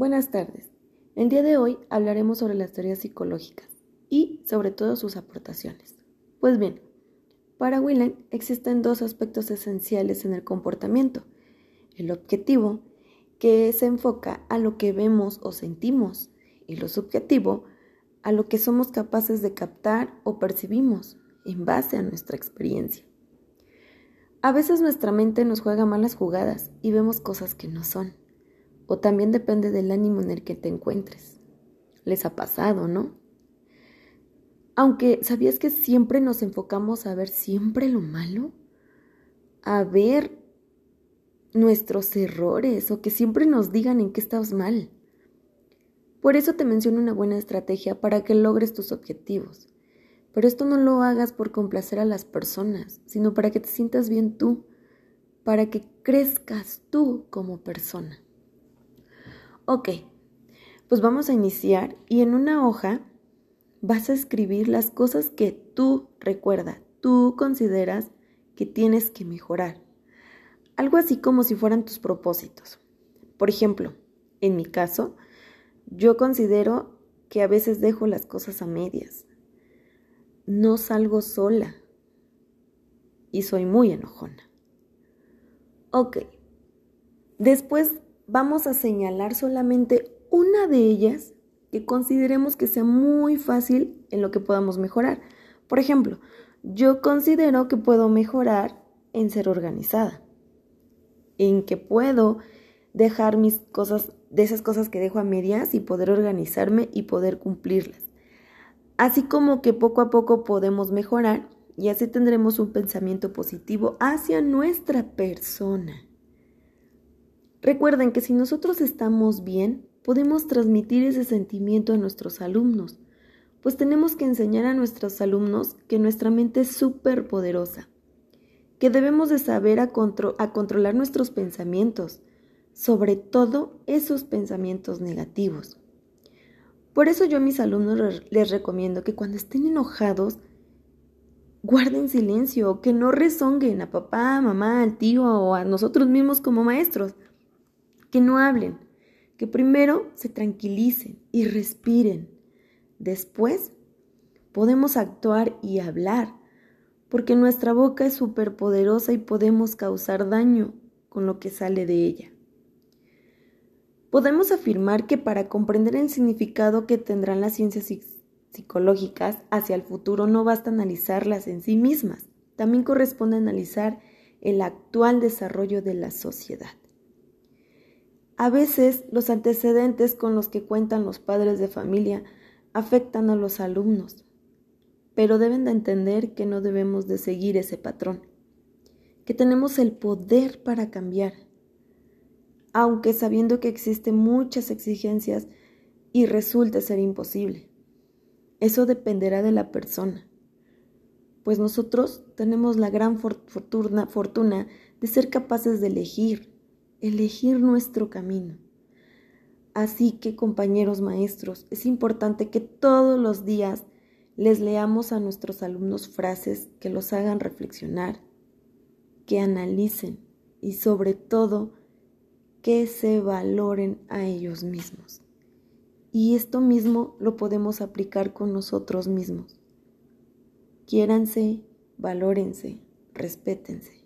Buenas tardes. El día de hoy hablaremos sobre las teorías psicológicas y sobre todo sus aportaciones. Pues bien, para Willen existen dos aspectos esenciales en el comportamiento. El objetivo, que se enfoca a lo que vemos o sentimos, y lo subjetivo, a lo que somos capaces de captar o percibimos en base a nuestra experiencia. A veces nuestra mente nos juega malas jugadas y vemos cosas que no son o también depende del ánimo en el que te encuentres. Les ha pasado, ¿no? Aunque, ¿sabías que siempre nos enfocamos a ver siempre lo malo? A ver nuestros errores o que siempre nos digan en qué estás mal. Por eso te menciono una buena estrategia para que logres tus objetivos. Pero esto no lo hagas por complacer a las personas, sino para que te sientas bien tú, para que crezcas tú como persona. Ok, pues vamos a iniciar y en una hoja vas a escribir las cosas que tú recuerdas, tú consideras que tienes que mejorar. Algo así como si fueran tus propósitos. Por ejemplo, en mi caso, yo considero que a veces dejo las cosas a medias. No salgo sola y soy muy enojona. Ok, después vamos a señalar solamente una de ellas que consideremos que sea muy fácil en lo que podamos mejorar. Por ejemplo, yo considero que puedo mejorar en ser organizada, en que puedo dejar mis cosas, de esas cosas que dejo a medias y poder organizarme y poder cumplirlas. Así como que poco a poco podemos mejorar y así tendremos un pensamiento positivo hacia nuestra persona. Recuerden que si nosotros estamos bien, podemos transmitir ese sentimiento a nuestros alumnos, pues tenemos que enseñar a nuestros alumnos que nuestra mente es súper poderosa, que debemos de saber a, controlar nuestros pensamientos, sobre todo esos pensamientos negativos. Por eso yo a mis alumnos les recomiendo que cuando estén enojados, guarden silencio, que no rezonguen a papá, mamá, al tío o a nosotros mismos como maestros que no hablen, que primero se tranquilicen y respiren. Después podemos actuar y hablar, porque nuestra boca es súper poderosa y podemos causar daño con lo que sale de ella. Podemos afirmar que para comprender el significado que tendrán las ciencias psicológicas hacia el futuro no basta analizarlas en sí mismas, también corresponde analizar el actual desarrollo de la sociedad. A veces los antecedentes con los que cuentan los padres de familia afectan a los alumnos, pero deben de entender que no debemos de seguir ese patrón, que tenemos el poder para cambiar, aunque sabiendo que existen muchas exigencias y resulte ser imposible. Eso dependerá de la persona, pues nosotros tenemos la gran fortuna, fortuna de ser capaces de elegir elegir nuestro camino. Así que, compañeros maestros, es importante que todos los días les leamos a nuestros alumnos frases que los hagan reflexionar, que analicen y sobre todo que se valoren a ellos mismos. Y esto mismo lo podemos aplicar con nosotros mismos. Quiéranse, valórense, respétense.